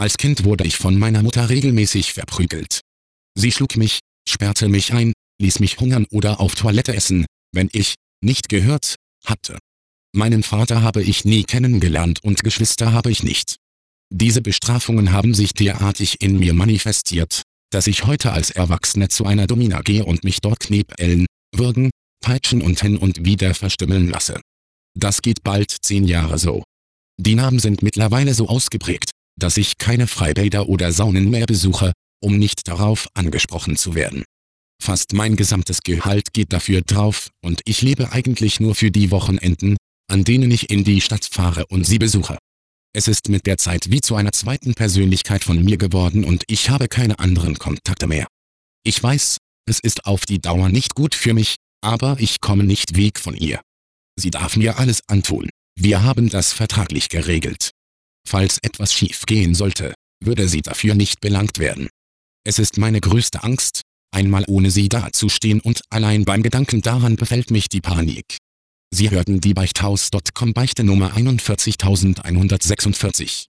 Als Kind wurde ich von meiner Mutter regelmäßig verprügelt. Sie schlug mich, sperrte mich ein, ließ mich hungern oder auf Toilette essen, wenn ich nicht gehört hatte. Meinen Vater habe ich nie kennengelernt und Geschwister habe ich nicht. Diese Bestrafungen haben sich derartig in mir manifestiert, dass ich heute als Erwachsene zu einer Domina gehe und mich dort knebeln, würgen, peitschen und hin und wieder verstümmeln lasse. Das geht bald zehn Jahre so. Die Namen sind mittlerweile so ausgeprägt, dass ich keine Freibäder oder Saunen mehr besuche, um nicht darauf angesprochen zu werden. Fast mein gesamtes Gehalt geht dafür drauf und ich lebe eigentlich nur für die Wochenenden, an denen ich in die Stadt fahre und sie besuche. Es ist mit der Zeit wie zu einer zweiten Persönlichkeit von mir geworden und ich habe keine anderen Kontakte mehr. Ich weiß, es ist auf die Dauer nicht gut für mich, aber ich komme nicht weg von ihr. Sie darf mir alles antun. Wir haben das vertraglich geregelt. Falls etwas schief gehen sollte, würde sie dafür nicht belangt werden. Es ist meine größte Angst, einmal ohne sie dazustehen und allein beim Gedanken daran befällt mich die Panik. Sie hörten die Beichthaus.com Beichte Nummer 41146.